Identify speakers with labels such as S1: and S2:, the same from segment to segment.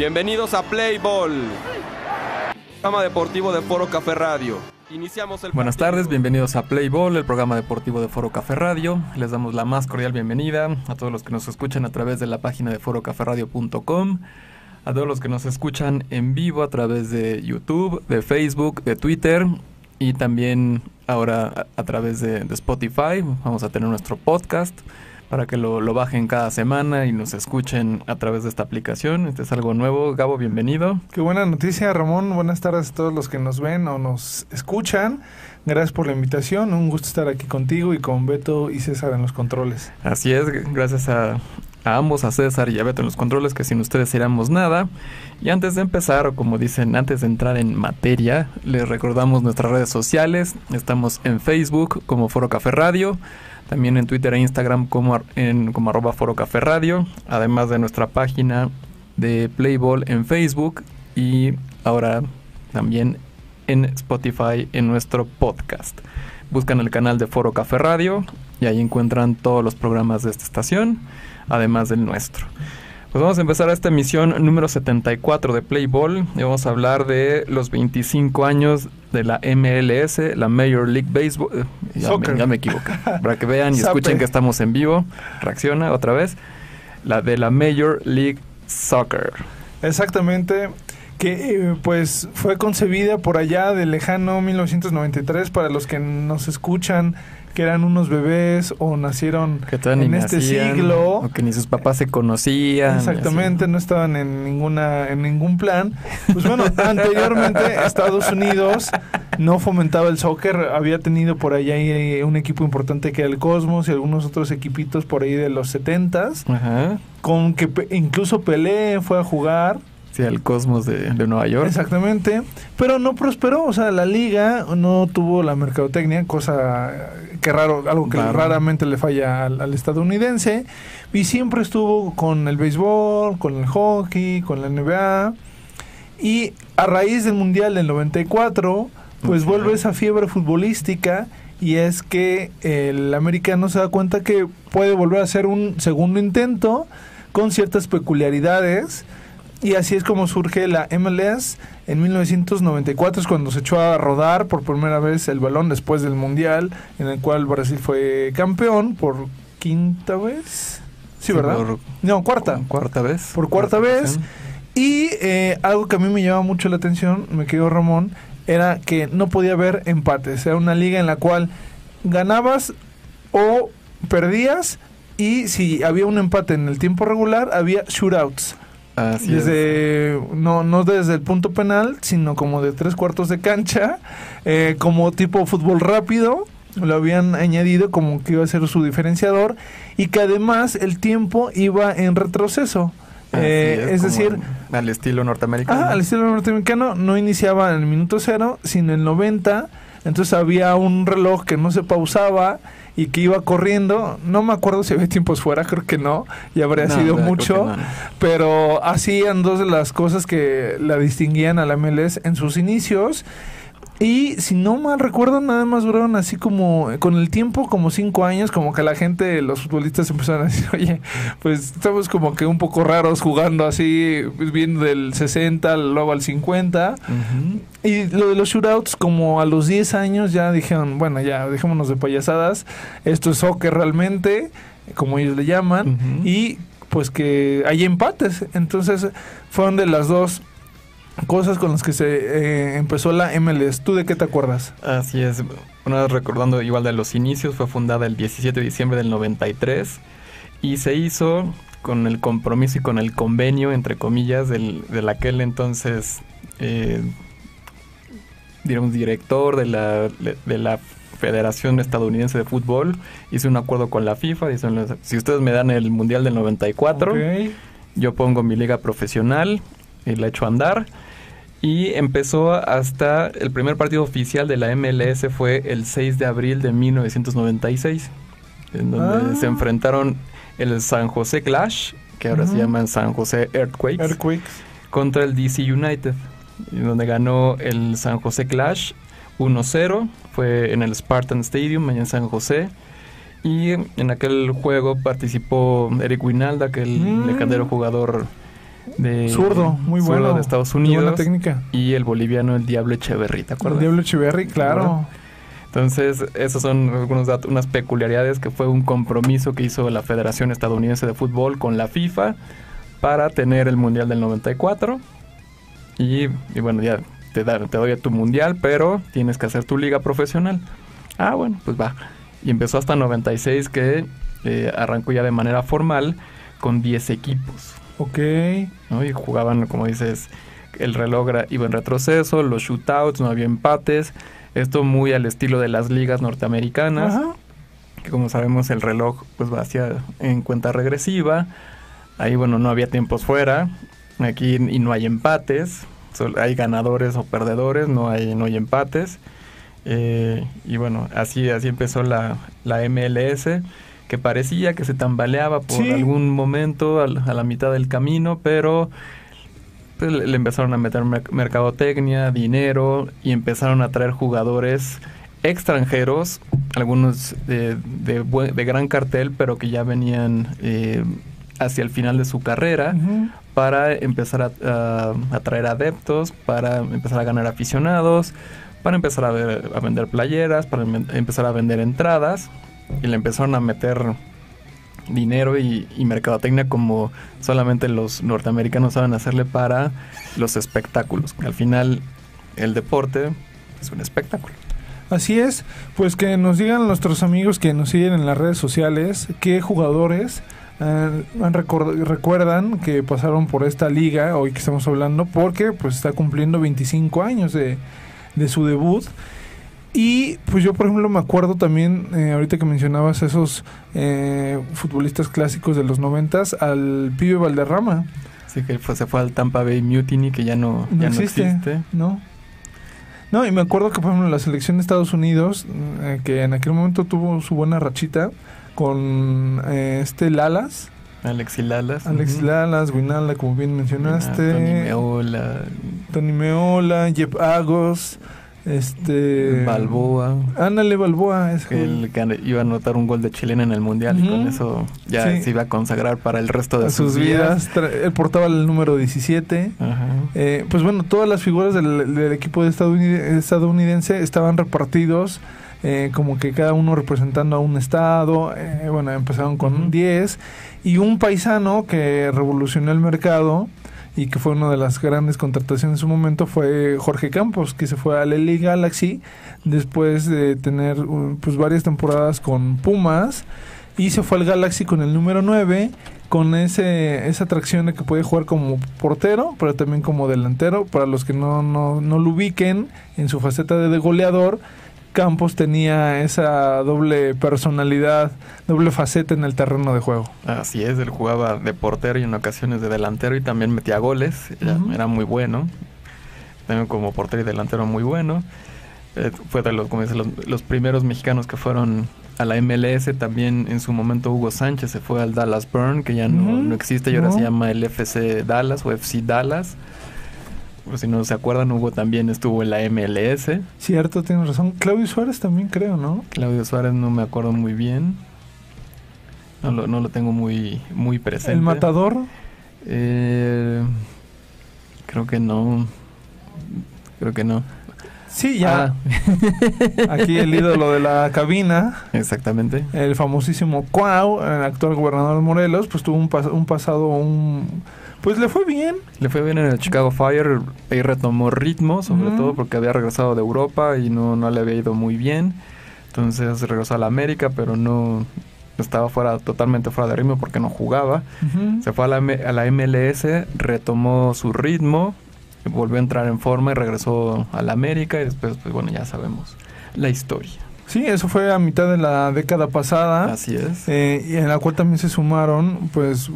S1: Bienvenidos a Play Ball, programa deportivo de Foro Café Radio. Iniciamos el
S2: Buenas tardes, bienvenidos a Play Ball, el programa deportivo de Foro Café Radio. Les damos la más cordial bienvenida a todos los que nos escuchan a través de la página de forocaferadio.com, a todos los que nos escuchan en vivo a través de YouTube, de Facebook, de Twitter y también ahora a, a través de, de Spotify. Vamos a tener nuestro podcast para que lo, lo, bajen cada semana y nos escuchen a través de esta aplicación. Este es algo nuevo. Gabo, bienvenido.
S3: Qué buena noticia, Ramón. Buenas tardes a todos los que nos ven o nos escuchan. Gracias por la invitación. Un gusto estar aquí contigo y con Beto y César en los controles.
S2: Así es, gracias a, a ambos, a César y a Beto en los controles, que sin ustedes seríamos nada. Y antes de empezar, o como dicen, antes de entrar en materia, les recordamos nuestras redes sociales. Estamos en Facebook como Foro Café Radio también en Twitter e Instagram como, en, como arroba Foro Café Radio, además de nuestra página de Playball en Facebook y ahora también en Spotify en nuestro podcast. Buscan el canal de Foro Café Radio y ahí encuentran todos los programas de esta estación, además del nuestro. Pues vamos a empezar esta emisión número 74 de Playball y vamos a hablar de los 25 años de la MLS, la Major League Baseball. Ya, me, ya me equivoqué. Para que vean y escuchen que estamos en vivo. Reacciona otra vez. La de la Major League Soccer.
S3: Exactamente. Que pues fue concebida por allá del lejano 1993 para los que nos escuchan que eran unos bebés o nacieron en este
S2: nacían,
S3: siglo.
S2: o que ni sus papás se conocían
S3: exactamente no estaban en ninguna en ningún plan. Pues bueno anteriormente Estados Unidos no fomentaba el soccer. Había tenido por allá un equipo importante que era el Cosmos y algunos otros equipitos por ahí de los setentas con que incluso Pelé fue a jugar
S2: El Cosmos de, de, Nueva York.
S3: Exactamente. Pero no prosperó. O sea, la liga no tuvo la mercadotecnia, cosa que raro, algo que claro. raramente le falla al, al, estadounidense. Y siempre estuvo con el béisbol, con el hockey, con la NBA. Y a raíz del Mundial del 94, pues okay. vuelve esa fiebre futbolística. Y es que el americano se da cuenta que puede volver a hacer un segundo intento con ciertas peculiaridades y así es como surge la MLS. En 1994 es cuando se echó a rodar por primera vez el balón después del Mundial, en el cual Brasil fue campeón por quinta vez. Sí, ¿verdad? Por, no, cuarta.
S2: Cuarta vez.
S3: Por cuarta, cuarta vez. Y eh, algo que a mí me llamaba mucho la atención, me quedó Ramón, era que no podía haber empates. Era una liga en la cual ganabas o perdías y si había un empate en el tiempo regular, había shootouts.
S2: Así
S3: desde
S2: es.
S3: no no desde el punto penal sino como de tres cuartos de cancha eh, como tipo fútbol rápido lo habían añadido como que iba a ser su diferenciador y que además el tiempo iba en retroceso eh,
S2: es,
S3: es decir
S2: al estilo norteamericano
S3: ah, al estilo norteamericano no iniciaba en el minuto cero sino en el 90 entonces había un reloj que no se pausaba y que iba corriendo. No me acuerdo si había tiempos fuera, creo que no, y habría no, sido mucho, no. pero hacían dos de las cosas que la distinguían a la MLS en sus inicios. Y si no mal recuerdo, nada más duraron así como, con el tiempo, como cinco años, como que la gente, los futbolistas empezaron a decir, oye, pues estamos como que un poco raros jugando así, pues, viendo del 60, luego al 50. Uh -huh. Y lo de los shootouts, como a los 10 años ya dijeron, bueno, ya dejémonos de payasadas, esto es soccer realmente, como ellos le llaman, uh -huh. y pues que hay empates. Entonces fueron de las dos cosas con las que se eh, empezó la MLS. ¿Tú de qué te acuerdas?
S2: Así es. Una vez recordando igual de los inicios, fue fundada el 17 de diciembre del 93 y se hizo con el compromiso y con el convenio, entre comillas, del, del aquel entonces, eh, digamos, director de la, de la Federación Estadounidense de Fútbol. Hice un acuerdo con la FIFA, dicen, si ustedes me dan el Mundial del 94, okay. yo pongo mi liga profesional y la echo a andar. Y empezó hasta el primer partido oficial de la MLS fue el 6 de abril de 1996, en donde ah. se enfrentaron el San José Clash, que ahora uh -huh. se llaman San José Earthquakes,
S3: Earthquakes,
S2: contra el DC United, en donde ganó el San José Clash 1-0, fue en el Spartan Stadium, allá en San José. Y en aquel juego participó Eric Winalda, aquel
S3: Mm.
S2: legendario jugador de
S3: Zurdo, muy
S2: zurdo
S3: bueno.
S2: de Estados Unidos.
S3: buena técnica.
S2: Y el boliviano, el Diablo Echeverry, ¿te
S3: El
S2: acuerdas?
S3: Diablo Echeverry, claro.
S2: ¿Verdad? Entonces, esos son algunos datos, unas peculiaridades que fue un compromiso que hizo la Federación Estadounidense de Fútbol con la FIFA para tener el Mundial del 94. Y, y bueno, ya te, da- te doy tu Mundial, pero tienes que hacer tu liga profesional. Ah, bueno, pues va. Y empezó hasta 96 que eh, arrancó ya de manera formal con 10 equipos.
S3: Ok.
S2: ¿no? Y jugaban, como dices, el reloj iba en retroceso, los shootouts, no había empates. Esto muy al estilo de las ligas norteamericanas,
S3: Ajá.
S2: que como sabemos el reloj pues va hacia en cuenta regresiva. Ahí, bueno, no había tiempos fuera. Aquí y no hay empates. Solo hay ganadores o perdedores, no hay, no hay empates. Eh, y bueno, así, así empezó la, la MLS, que parecía que se tambaleaba por
S3: Sí.
S2: algún momento al- a la mitad del camino, pero pues, le, empezaron a meter mer- mercadotecnia, dinero y empezaron a traer jugadores extranjeros, algunos de, de de gran cartel, pero que ya venían eh, hacia el final de su carrera para empezar a, a- a traer adeptos, para empezar a ganar aficionados, para empezar a, ver- a vender playeras, para em- empezar a vender entradas. Y le empezaron a meter dinero y, mercadotecnia como solamente los norteamericanos saben hacerle para los espectáculos. Al final, el deporte es un espectáculo.
S3: Así es, pues que nos digan nuestros amigos que nos siguen en las redes sociales qué jugadores eh, recuerdan que pasaron por esta liga hoy que estamos hablando porque pues está cumpliendo 25 años de, de su debut y pues yo por ejemplo me acuerdo también eh, ahorita que mencionabas esos eh, futbolistas clásicos de los noventas al pibe Valderrama
S2: Así que se fue al Tampa Bay Mutiny, que ya no,
S3: no
S2: ya
S3: existe,
S2: no existe.
S3: ¿no? No, y me acuerdo que, por ejemplo, la selección de Estados Unidos, eh, que en aquel momento tuvo su buena rachita con eh, este Lalas,
S2: Alexi Lalas.
S3: Alex
S2: ujú.
S3: Lalas, Guinalda, como bien mencionaste,
S2: Ah, Tony Meola,
S3: Tony Meola, Jeff Agos, este...
S2: Balboa.
S3: Ándale, Balboa. Es
S2: que él gane- iba a anotar un gol de chilena en el mundial y con eso ya
S3: Sí.
S2: se iba a consagrar para el resto de
S3: a sus vidas. Tra- Él portaba el número 17.
S2: Ajá.
S3: Eh, pues bueno, todas las figuras del, del equipo de estadounid- estadounidense estaban repartidos, eh, como que cada uno representando a un estado. eh, bueno, empezaron con
S2: Ujú.
S3: 10. Y un paisano que revolucionó el mercado y que fue una de las grandes contrataciones en su momento fue Jorge Campos, que se fue a la LA Galaxy después de tener pues varias temporadas con Pumas y se fue al Galaxy con el número 9 con ese esa atracción de que puede jugar como portero, pero también como delantero. Para los que no, no, no lo ubiquen en su faceta de goleador, Campos tenía esa doble personalidad, doble faceta en el terreno de juego.
S2: Así es, él jugaba de portero y en ocasiones de delantero y también metía goles, era, muy bueno. También como portero y delantero muy bueno. Eh, fue de los, como dice, los, los primeros mexicanos que fueron a la MLS. También en su momento Hugo Sánchez se fue al Dallas Burn, que ya no, existe y ahora
S3: No.
S2: se llama el FC Dallas o FC Dallas. Por si no se acuerdan, Hugo también estuvo en la MLS.
S3: Cierto, tienes razón. Claudio Suárez también creo, ¿no?
S2: Claudio Suárez no me acuerdo muy bien. No lo, no lo tengo muy, muy presente.
S3: El matador.
S2: Eh, creo que no. Creo que no.
S3: Sí, ya.
S2: Ah,
S3: Aquí el ídolo de la cabina,
S2: exactamente.
S3: el famosísimo Cuau, el actual gobernador de Morelos, pues tuvo un, pas- un pasado, un... Pues le fue bien.
S2: Le fue bien en el Chicago Fire. Ahí retomó ritmo, sobre todo porque había regresado de Europa y no, no le había ido muy bien. Entonces regresó a la América, pero no estaba fuera, totalmente fuera de ritmo porque no jugaba. Se fue a la, a la MLS, retomó su ritmo, volvió a entrar en forma y regresó a la América y después, pues bueno, ya sabemos la historia.
S3: Sí, eso fue a mitad de la década pasada.
S2: Así es.
S3: eh, y en la cual también se sumaron pues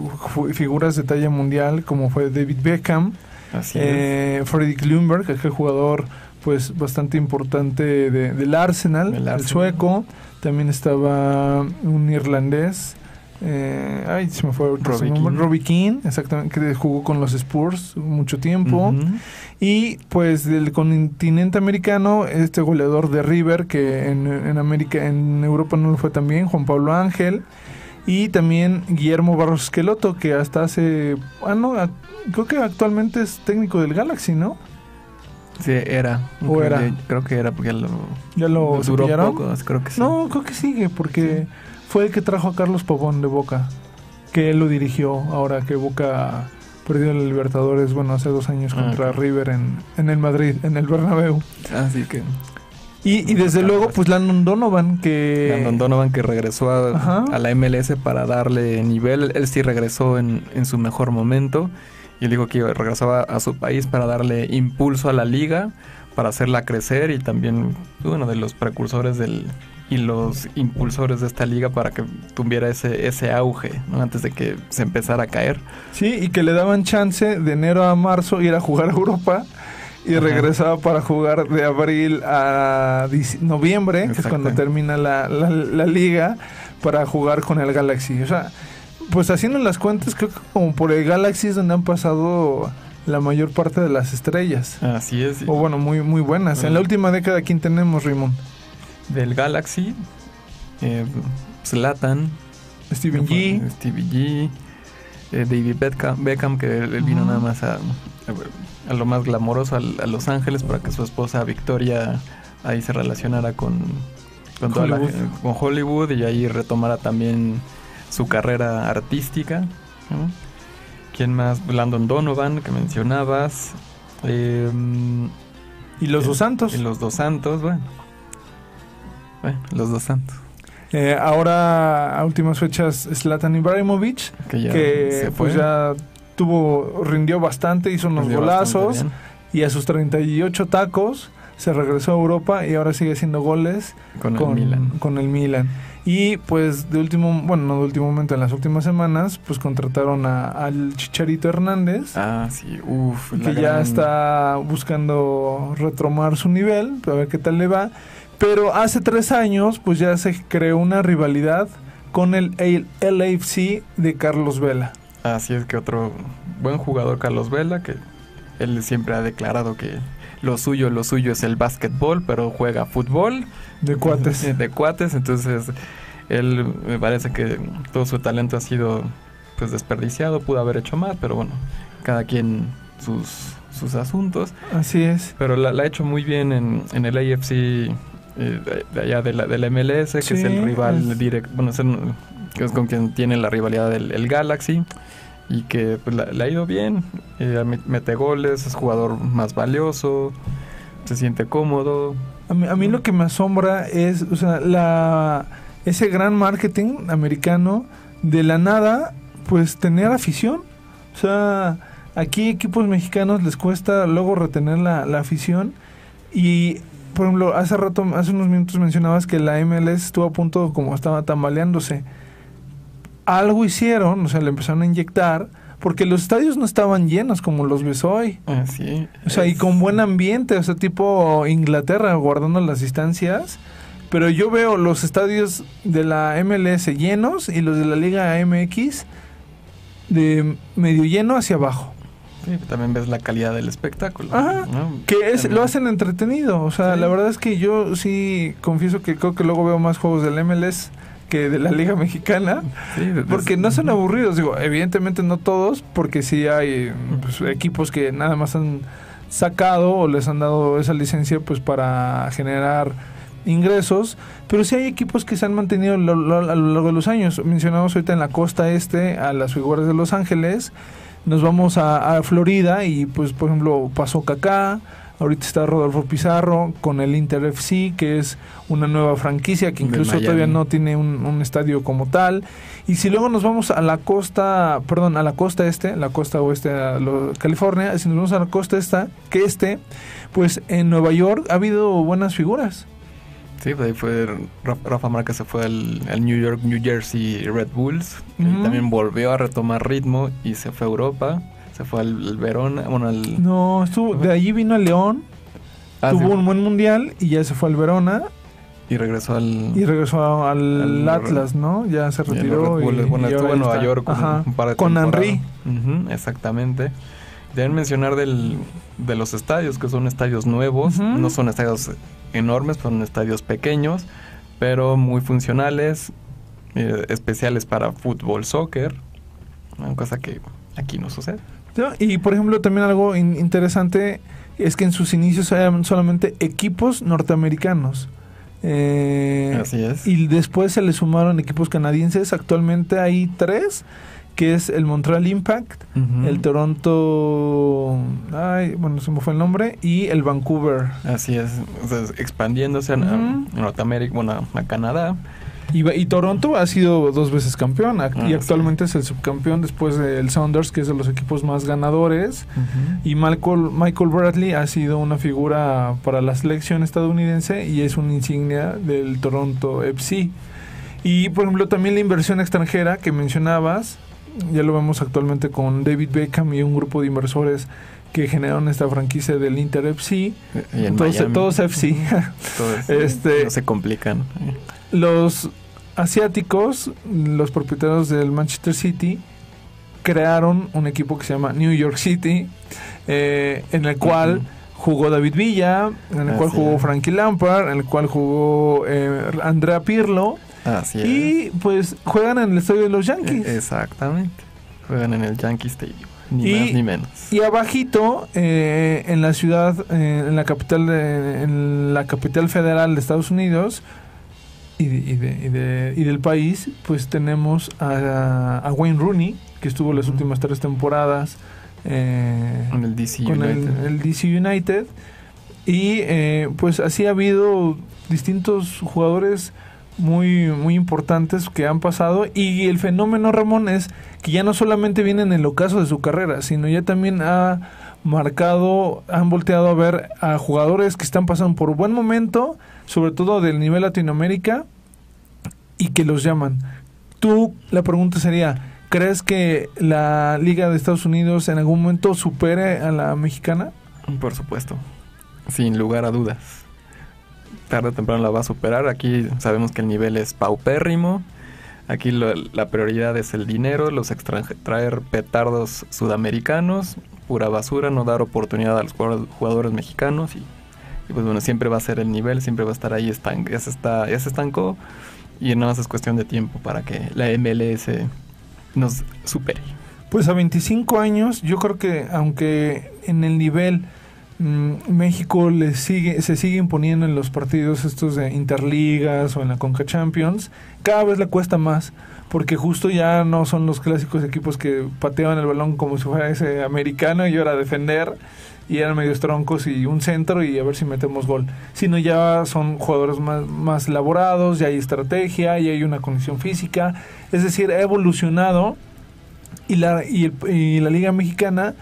S3: figuras de talla mundial como fue David Beckham,
S2: Así es.
S3: eh, Freddy Klumberg, aquel jugador pues bastante importante de- del Arsenal, el
S2: Arsenal.
S3: sueco, también estaba un irlandés, eh, ay, se me fue
S2: Robbie Keane,
S3: exactamente, que jugó con los Spurs mucho tiempo. Y pues del continente americano, este goleador de River, que en, en América, en Europa no lo fue tan bien, Juan Pablo Ángel. Y también Guillermo Barros Esqueloto, que hasta hace. Ah, no, creo que actualmente es técnico del Galaxy, ¿no?
S2: Sí, era.
S3: ¿O
S2: creo,
S3: era?
S2: que- Creo que era porque ya lo,
S3: Ya lo
S2: duró poco, creo que sí.
S3: No, creo que sigue, porque fue el que trajo a Carlos Pavón de Boca, que él lo dirigió ahora que Boca perdió la Libertadores, bueno, hace dos años
S2: Ah,
S3: contra. River en, en el Madrid, en el Bernabéu.
S2: Así que
S3: Y, y desde luego, pues Landon Donovan, que...
S2: Landon Donovan que regresó a, a la MLS para darle nivel. Él sí regresó en, en su mejor momento. Y él dijo que regresaba a su país para darle impulso a la liga, para hacerla crecer y también uno de los precursores del y los impulsores de esta liga para que tuviera ese, ese auge ¿no? antes de que se empezara a caer.
S3: Sí, y que le daban chance de enero a marzo ir a jugar a Europa y
S2: Ajá.
S3: regresaba para jugar de abril a noviembre, que es cuando termina la, la- la liga, para jugar con el Galaxy. O sea, pues haciendo las cuentas, creo que como por el Galaxy es donde han pasado la mayor parte de las estrellas.
S2: Así es.
S3: O bueno, muy, muy buenas. En la última década, ¿quién tenemos, Rimón?
S2: Del Galaxy, eh, Zlatan,
S3: Steven G.
S2: Stevie G, eh, David Beckham, Beckham, que él vino nada más a, a lo más glamoroso, a, Los Ángeles, para que su esposa Victoria ahí se relacionara con, con, toda
S3: Hollywood.
S2: gen- con Hollywood y ahí retomara también su carrera artística. ¿no? ¿Quién más? Landon Donovan, que mencionabas. Eh,
S3: Y los
S2: eh,
S3: dos Santos.
S2: Y los dos Santos, bueno. Bueno, los dos Santos.
S3: Eh, ahora, a últimas fechas, Zlatan Ibrahimovic.
S2: Que ya
S3: que pues ya tuvo rindió bastante, hizo unos
S2: Rindió
S3: golazos y a sus 38 tacos se regresó a Europa y ahora sigue haciendo goles.
S2: Con,
S3: con,
S2: el Milan.
S3: con el Milan. Y pues de último, bueno, no de último momento, en las últimas semanas, pues contrataron a- al Chicharito Hernández,
S2: Ah, sí, uff.
S3: que ya está buscando retomar su nivel, a ver qué tal le va. Pero hace tres años, pues ya se creó una rivalidad con el LAFC de Carlos Vela.
S2: Así es que otro buen jugador, Carlos Vela, que él siempre ha declarado que lo suyo, lo suyo es el básquetbol, pero juega fútbol.
S3: De cuates.
S2: De cuates, entonces él me parece que todo su talento ha sido pues desperdiciado, pudo haber hecho más, pero bueno, cada quien sus, sus asuntos.
S3: Así es.
S2: Pero la, la ha hecho muy bien en, en el AFC eh, de, de allá de la, del MLS, que
S3: Sí,
S2: es el rival
S3: es-
S2: directo, bueno, es, el- que es con quien tiene la rivalidad del el Galaxy y que pues, la- le ha ido bien, eh, me- mete goles, es jugador más valioso, se siente cómodo.
S3: A mí, a mí lo que me asombra es, o sea, la, ese gran marketing americano, de la nada, pues tener afición. O sea, aquí equipos mexicanos les cuesta luego retener la, la afición. Y, por ejemplo, hace rato, hace unos minutos mencionabas que la MLS estuvo a punto, como estaba tambaleándose. Algo hicieron, o sea, le empezaron a inyectar, porque los estadios no estaban llenos como los ves hoy.
S2: Así.
S3: O sea, y con buen ambiente, o sea, tipo Inglaterra, guardando las distancias. Pero yo veo los estadios de la MLS llenos y los de la Liga MX de medio lleno hacia abajo.
S2: Sí, también ves la calidad del espectáculo.
S3: Ajá.
S2: ¿no?
S3: Que es,
S2: También.
S3: lo hacen entretenido. O sea,
S2: Sí.
S3: la verdad es que yo sí confieso que creo que luego veo más juegos del MLS que de la Liga Mexicana.
S2: Sí, de-
S3: Porque no son aburridos, digo, evidentemente no todos, porque sí hay pues, equipos que nada más han sacado o les han dado esa licencia pues para generar ingresos, pero sí hay equipos que se han mantenido a lo largo de los años. Mencionamos ahorita en la costa este a las figuras de Los Ángeles, nos vamos a, a Florida y pues por ejemplo pasó Kaká, ahorita está Rodolfo Pizarro con el Inter FC, que es una nueva franquicia que
S2: De
S3: incluso todavía no tiene un, un estadio como tal. Y si luego nos vamos a la costa, perdón, a la costa este, la costa oeste lo- California, si nos vamos a la costa esta, que este, pues en Nueva York ha habido buenas figuras.
S2: Sí, pues ahí fue Rafa, Márquez se fue al, al New York, New Jersey Red Bulls. y también volvió a retomar ritmo y se fue a Europa. Se fue al, al Verona, bueno, al...
S3: No, estuvo, de allí vino a León,
S2: Ah,
S3: tuvo
S2: sí.
S3: un buen mundial y ya se fue al Verona.
S2: Y regresó al...
S3: Y regresó al,
S2: Al-
S3: Atlas, ¿no? Ya se retiró. Y-
S2: bueno,
S3: y
S2: estuvo en Nueva. York
S3: Ajá,
S2: un par de
S3: Con. Henry.
S2: Exactamente. Deben mencionar del, de los estadios, que son estadios nuevos. No son estadios enormes, son estadios pequeños, pero muy funcionales, eh, especiales para fútbol, soccer. Una cosa que aquí no sucede.
S3: Y por ejemplo, también algo in- interesante es que en sus inicios eran solamente equipos norteamericanos. Eh,
S2: Así es.
S3: Y después se le sumaron equipos canadienses. Actualmente hay tres, que es el Montreal Impact, el Toronto, ay, bueno, se me fue el nombre, y el Vancouver.
S2: Así es, o sea, expandiéndose a, a
S3: Ujú.
S2: Norteamérica, bueno, a Canadá.
S3: Y, Toronto ha sido dos veces campeón
S2: Ah,
S3: y
S2: sí.
S3: actualmente es el subcampeón después del Sounders, que es de los equipos más ganadores. Y Michael, Michael Bradley ha sido una figura para la selección estadounidense y es una insignia del Toronto FC. Y por ejemplo también la inversión extranjera que mencionabas, ya lo vemos actualmente con David Beckham y un grupo de inversores que generaron esta franquicia del Inter FC.
S2: Y en
S3: Todos,
S2: Miami.
S3: todos FC.
S2: Todos,
S3: Este-
S2: no se complican.
S3: los asiáticos, los propietarios del Manchester City, crearon un equipo que se llama New York City, eh, en el cual jugó David Villa, en el cual jugó. Frankie Lampard, en el cual jugó eh, Andrea Pirlo,
S2: Así es.
S3: y pues juegan en el estadio de los
S2: E-
S3: Yankees.
S2: Exactamente. Juegan en el Yankee Stadium. Ni
S3: Y-
S2: más ni menos.
S3: Y abajito, eh, en la ciudad, eh, en la capital, de- en la capital federal de Estados Unidos y, de- y de- y de- y del país, pues tenemos a, a Wayne Rooney, que estuvo las últimas tres temporadas eh,
S2: Con el DC
S3: con el,
S2: United.
S3: el DC United. Y eh, pues así ha habido distintos jugadores muy, muy importantes que han pasado. Y el fenómeno, Ramón, es que ya no solamente viene en el ocaso de su carrera, sino ya también ha marcado, han volteado a ver a jugadores que están pasando por buen momento, sobre todo del nivel Latinoamérica, y que los llaman. Tú, la pregunta sería, ¿crees que la Liga de Estados Unidos en algún momento supere a la mexicana?
S2: Por supuesto. Sin lugar a dudas. Tarde o temprano la va a superar. Aquí sabemos que el nivel es paupérrimo. Aquí lo- la prioridad es el dinero, los traer petardos sudamericanos, pura basura, no dar oportunidad a los jugadores, mexicanos y, y pues bueno, siempre va a ser el nivel, siempre va a estar ahí, estan- ya, se está, ya se estancó y nada más es cuestión de tiempo para que la MLS nos supere.
S3: Pues a 25 años, yo creo que aunque en el nivel México le sigue, se sigue imponiendo en los partidos estos de interligas o en la Conca Champions, cada vez le cuesta más, porque justo ya no son los clásicos equipos que pateaban el balón como si fuera ese americano y ahora defender y eran medios troncos y un centro y a ver si metemos gol, sino ya son jugadores más, más elaborados, ya hay estrategia, ya hay una condición física, es decir, ha evolucionado y la, y la Liga Mexicana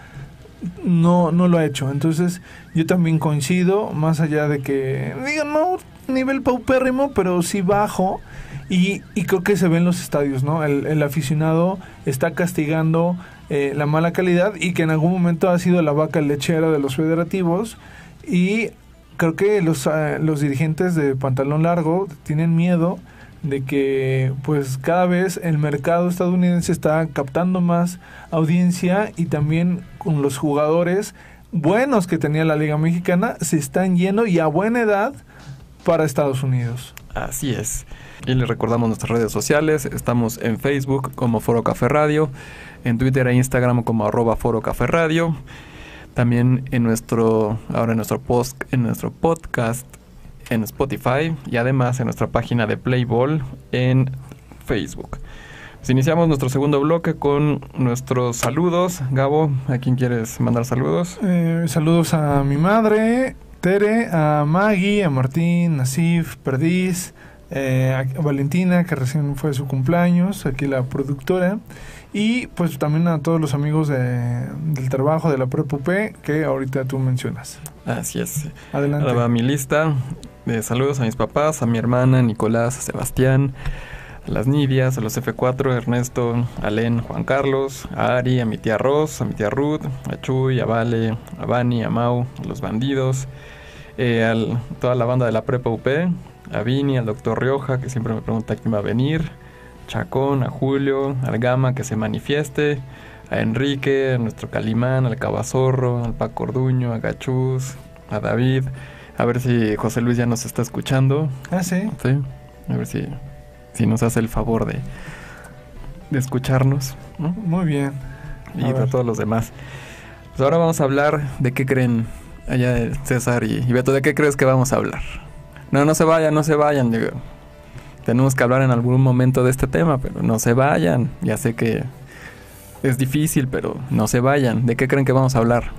S3: no, no lo ha hecho. Entonces, yo también coincido, más allá de que, digo, no nivel paupérrimo, pero sí bajo. Y, y creo que se ve en los estadios, ¿no? El, el aficionado está castigando eh, la mala calidad y que en algún momento ha sido la vaca lechera de los federativos. Y creo que los, eh, los dirigentes de pantalón largo tienen miedo de que pues cada vez el mercado estadounidense está captando más audiencia y también con los jugadores buenos que tenía la Liga Mexicana se están yendo y a buena edad para Estados Unidos.
S2: Así es. Y les recordamos nuestras redes sociales. Estamos en Facebook como Foro Café Radio, en Twitter e Instagram como arroba Foro Café Radio. También en nuestro, ahora en nuestro post, en nuestro podcast en Spotify y además en nuestra página de Playball en Facebook. Pues iniciamos nuestro segundo bloque con nuestros saludos. Gabo, ¿a quién quieres mandar saludos?
S3: Eh, saludos a mi madre, Tere, a Maggie, a Martín, Nasif, Perdiz, eh, a Valentina, que recién fue su cumpleaños, aquí la productora, y pues también a todos los amigos de- del trabajo de la Prepupé que ahorita tú mencionas.
S2: Así es.
S3: Adelante.
S2: Ahora va mi lista de saludos a mis papás, a mi hermana, Nicolás, a Sebastián, a las Nidias, a los F4, Ernesto, a Len, Juan Carlos, a Ari, a mi tía Ros, a mi tía Ruth, a Chuy, a Vale, a Bani, a Mau, a los bandidos, eh, a toda la banda de la Prepa UP, a Vini, al doctor Rioja, que siempre me pregunta quién va a venir, Chacón, a Julio, al Gama, que se manifieste, a Enrique, a nuestro Calimán, al Cabazorro, al Paco Orduño, a Gachuz, a David, a ver si José Luis ya nos está escuchando.
S3: Ah, sí.
S2: Sí, a ver si, si nos hace el favor de, de escucharnos. ¿no?
S3: Muy bien.
S2: Y
S3: A
S2: todos los demás. Pues ahora vamos a hablar de qué creen allá de César y, y Beto, ¿de qué crees que vamos a hablar? No, no se vayan, no se vayan. digo, tenemos que hablar en algún momento de este tema, pero no se vayan. Ya sé que es difícil, pero no se vayan. ¿De qué creen que vamos a hablar?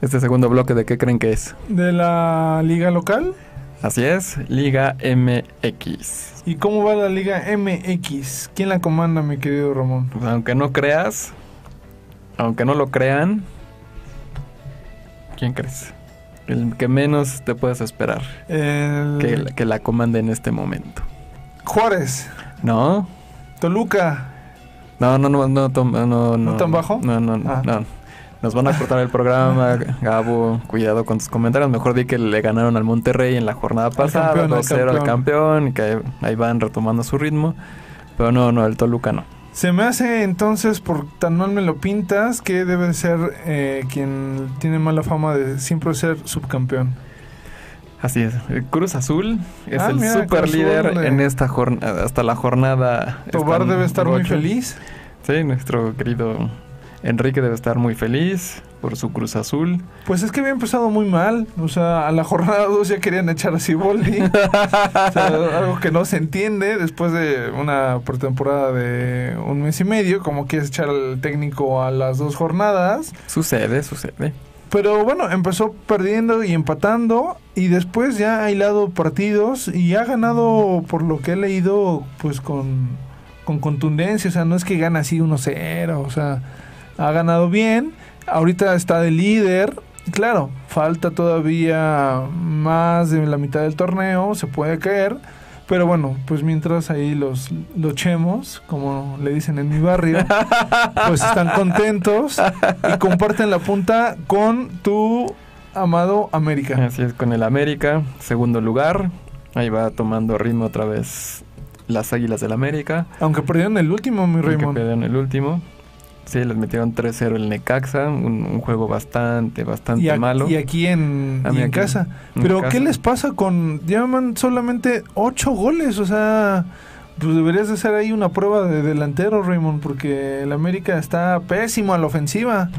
S2: Este segundo bloque, ¿de qué creen que es?
S3: ¿De la liga local?
S2: Así es, Liga MX.
S3: ¿Y cómo va la liga MX? ¿Quién la comanda, mi querido Ramón?
S2: Pues aunque no creas, aunque no lo crean, ¿quién crees? El que menos te puedes esperar
S3: El...
S2: que, la- que la comande en este momento.
S3: Juárez,
S2: ¿No?
S3: Toluca.
S2: No, no, no, no, no, no,
S3: ¿No tan bajo?
S2: No, no,
S3: Ah.
S2: no. Nos van a cortar el programa, Gabo, cuidado con tus comentarios. Mejor di que le ganaron al Monterrey en la jornada pasada,
S3: campeón, al
S2: 2-0 al
S3: campeón.
S2: y que ahí van retomando su ritmo. Pero no, no, el Toluca no.
S3: Se me hace entonces, por tan mal me lo pintas, que debe de ser eh, quien tiene mala fama de siempre ser subcampeón.
S2: Así es. El Cruz Azul es
S3: Ah,
S2: el
S3: mira,
S2: super
S3: Cruz
S2: líder
S3: Azul, eh.
S2: en esta jornada, hasta la jornada.
S3: Tobar debe estar muy feliz.
S2: Sí, nuestro querido Enrique debe estar muy feliz por su Cruz Azul.
S3: Pues es que había empezado muy mal. O sea, a la jornada 2 ya querían echar a. O sea, algo que no se entiende después de una pretemporada de un mes y medio. Como quieres echar al técnico a las dos jornadas.
S2: Sucede, sucede.
S3: Pero bueno, empezó perdiendo y empatando. Y después ya ha hilado partidos. Y ha ganado, por lo que he leído, pues con, con contundencia. O sea, no es que gana así 1-0. O sea, ha ganado bien. Ahorita está de líder. Claro, falta todavía más de la mitad del torneo. Se puede caer. Pero bueno, pues mientras ahí los, los chemos, como le dicen en mi barrio, pues están contentos y comparten la punta con tu amado América.
S2: Así es, con el América, segundo lugar. Ahí va tomando ritmo otra vez las Águilas del América.
S3: Aunque perdieron el último, mi Raymond.
S2: perdieron el último. Sí, les metieron 3-0 el Necaxa. Un, un juego bastante, bastante
S3: Y, a-
S2: malo.
S3: y aquí en,
S2: A
S3: y en
S2: aquí,
S3: casa.
S2: en
S3: Pero
S2: casa.
S3: ¿qué les pasa con... Llevan solamente ocho goles, o sea... Pues deberías de hacer ahí una prueba de delantero, Raymond, porque el América está pésimo a la ofensiva.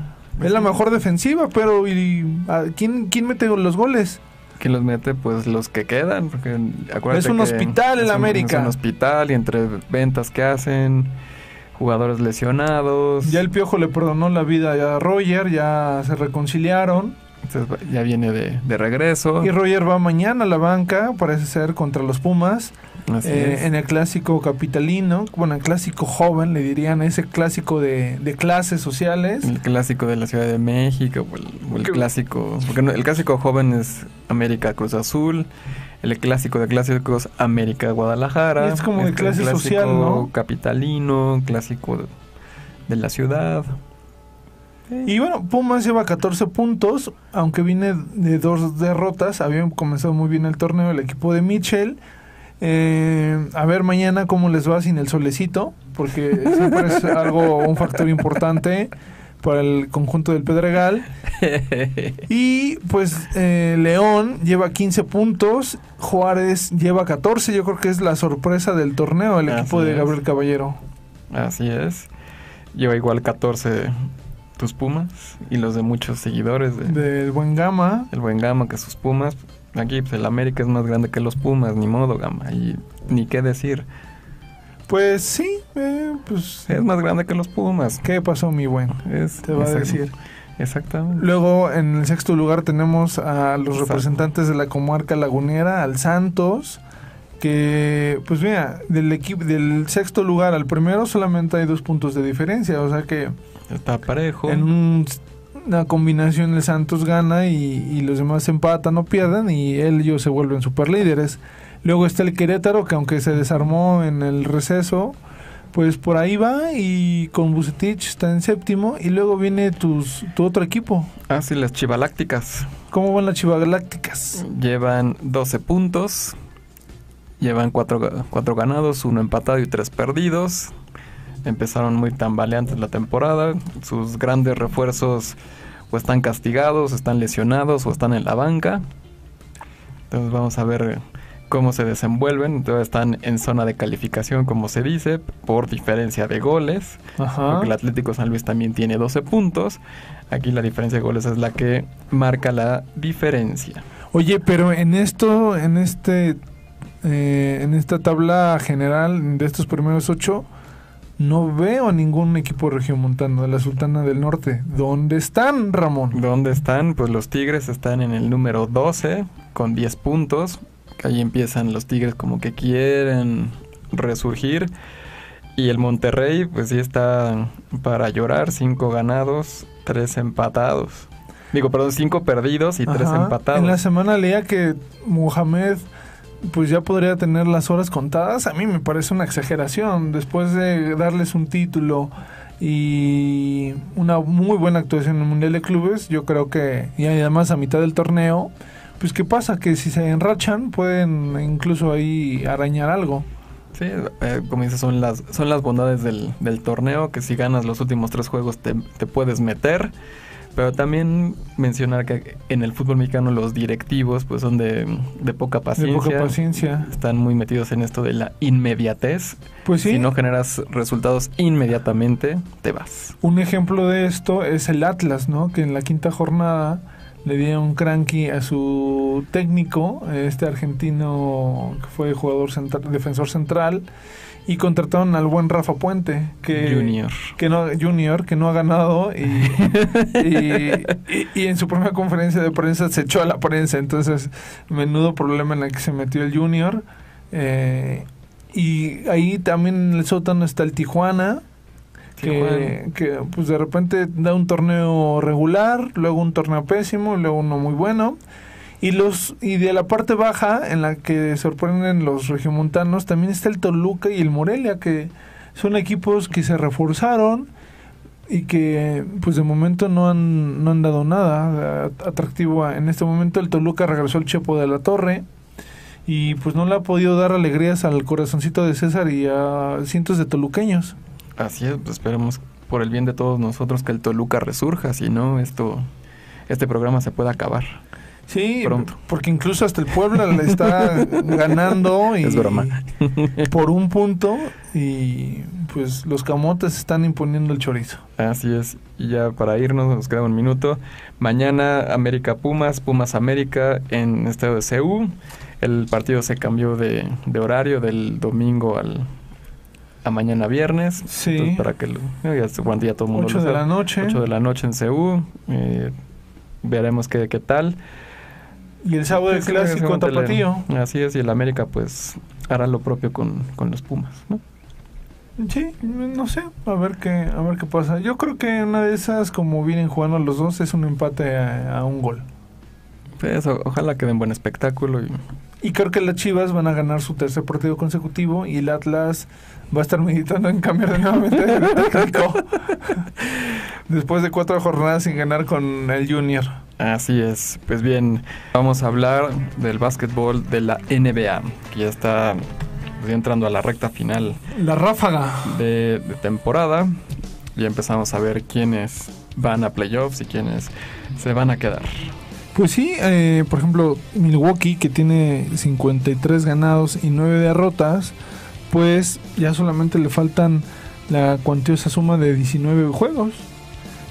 S3: Es la mejor defensiva, pero ¿y, a- ¿quién, ¿quién mete los goles?
S2: ¿Quién los mete? Pues los que quedan. Porque acuérdate
S3: Es un
S2: que
S3: hospital el
S2: es un-
S3: América.
S2: Es un hospital y entre ventas que hacen, jugadores lesionados.
S3: Ya el Piojo le perdonó la vida a Roger, ya se reconciliaron.
S2: Entonces, ya viene de, de regreso.
S3: Y Roger va mañana a la banca, parece ser, contra los Pumas. Eh, en el clásico capitalino, bueno, el clásico joven, le dirían, ese clásico de, de clases sociales.
S2: El clásico de la Ciudad de México, o el, o el clásico. Porque no- el clásico joven es América Cruz Azul. El clásico de clásicos América Guadalajara.
S3: Y es como de
S2: Este,
S3: clase
S2: clásico
S3: social, ¿no?
S2: Capitalino, clásico de, de la ciudad.
S3: Y bueno, Pumas lleva 14 puntos, aunque viene de dos derrotas. Había comenzado muy bien el torneo el equipo de Mitchell. Eh, a ver mañana cómo les va sin el solecito, porque siempre es algo, un factor importante para el conjunto del Pedregal. Y pues eh, León lleva 15 puntos, Juárez lleva 14, yo creo que es la sorpresa del torneo, el equipo de
S2: es.
S3: Gabriel Caballero.
S2: Así es. Lleva igual 14 tus Pumas y los de muchos seguidores de,
S3: Del buen Gama.
S2: el buen Gama que sus Pumas. Aquí pues, el América es más grande que los Pumas, ni modo Gama. Y ni qué decir.
S3: Pues sí, eh, pues...
S2: Es más grande que los Pumas.
S3: ¿Qué pasó, mi buen?
S2: Es,
S3: Te va a decir.
S2: Exactamente.
S3: Luego, en el sexto lugar tenemos a los
S2: Exacto.
S3: representantes de la comarca lagunera, al Santos, que, pues mira, del equipo del sexto lugar al primero solamente hay dos puntos de diferencia, o sea que
S2: Está parejo.
S3: en un- una combinación el Santos gana y, y los demás empatan o pierden y ellos se vuelven super líderes. Luego está el Querétaro, que aunque se desarmó en el receso, pues por ahí va y con Bucetich está en séptimo y luego viene tus, tu otro equipo.
S2: Ah, sí, las Chivalácticas
S3: ¿Cómo van las Chivas Galácticas?
S2: llevan 12 puntos. Llevan cuatro, cuatro ganados, uno empatado y tres perdidos. Empezaron muy tambaleantes la temporada. Sus grandes refuerzos o están castigados, están lesionados o están en la banca. Entonces vamos a ver cómo se desenvuelven. Entonces están en zona de calificación, como se dice, por diferencia de goles.
S3: Ajá.
S2: Porque el Atlético San Luis también tiene 12 puntos. Aquí la diferencia de goles es la que marca la diferencia.
S3: Oye, pero en esto, en este, eh, en esta tabla general de estos primeros ocho, no veo a ningún equipo regiomontano de la Sultana del Norte. ¿Dónde están, Ramón?
S2: ¿Dónde están? Pues los Tigres están en el número 12 con 10 puntos. Ahí empiezan los Tigres como que quieren resurgir. Y el Monterrey, pues sí está para llorar. 5 ganados, 3 empatados. Digo, perdón, 5 perdidos y 3
S3: Ajá.
S2: empatados.
S3: En la semana leía que Mohamed pues ya podría tener las horas contadas. A mí me parece una exageración. Después de darles un título y una muy buena actuación en el Mundial de Clubes, yo creo que, y además a mitad del torneo, pues qué pasa, que si se enrachan pueden incluso ahí arañar algo.
S2: Sí, eh, como dices, son las, son las bondades del, del torneo, que si ganas los últimos tres juegos te, te puedes meter. Pero también mencionar que en el fútbol mexicano los directivos pues son de, de poca
S3: De
S2: paciencia.
S3: poca paciencia.
S2: Están muy metidos en esto de la inmediatez.
S3: Pues sí.
S2: Si no generas resultados inmediatamente, te vas.
S3: Un ejemplo de esto es el Atlas, ¿no? Que en la quinta jornada le dieron cranky a su técnico, este argentino que fue jugador central, defensor central, y contrataron al buen Rafa Puente, que
S2: Junior.
S3: que no Junior, que no ha ganado y, y, y- y en su primera conferencia de prensa se echó a la prensa, entonces menudo problema en el que se metió el Junior. Eh, y ahí también en el sótano está el Tijuana, que, que, pues de repente da un torneo regular, luego un torneo pésimo, luego uno muy bueno. Y los y de la parte baja, en la que sorprenden los regiomontanos, también está el Toluca y el Morelia, que son equipos que se reforzaron y que pues de momento no han, no han dado nada atractivo. En este momento el Toluca regresó el Chepo de la Torre y pues no le ha podido dar alegrías al corazoncito de César y a cientos de toluqueños.
S2: Así es, pues esperemos por el bien de todos nosotros que el Toluca resurja, si no, esto, este programa se puede acabar.
S3: Sí,
S2: Pronto.
S3: porque incluso hasta el Puebla le está ganando y
S2: Es broma.
S3: por un punto y pues los camotes están imponiendo el chorizo.
S2: Así es. Y ya para irnos, nos queda un minuto. Mañana América Pumas, Pumas América en Estadio de CU. El partido se cambió de, de horario del domingo al a mañana viernes.
S3: Sí.
S2: Entonces, para que lo, ya ya todo el mundo
S3: 8
S2: lo
S3: de la noche
S2: 8 de la noche en CU. Eh, veremos qué, qué tal.
S3: y el sábado el
S2: Sí,
S3: clásico tapatío.
S2: Así es, y el América pues hará lo propio con, con los Pumas, ¿no?
S3: Sí, no sé, a ver qué a ver qué pasa. Yo creo que una de esas como vienen jugando los dos es un empate a, a un gol.
S2: Pues, o- ojalá que den buen espectáculo y
S3: Y creo que las Chivas van a ganar su tercer partido consecutivo y el Atlas va a estar meditando en cambiar de nuevamente de técnico. Después de cuatro jornadas sin ganar con el Junior.
S2: Así es. Pues bien, vamos a hablar del básquetbol de la NBA, que ya está pues, entrando a la recta final
S3: La ráfaga.
S2: de, de temporada. Ya empezamos a ver quiénes van a playoffs y quiénes se van a quedar.
S3: Pues sí, eh, por ejemplo, Milwaukee, que tiene 53 ganados y 9 derrotas, pues ya solamente le faltan la cuantiosa suma de 19 juegos.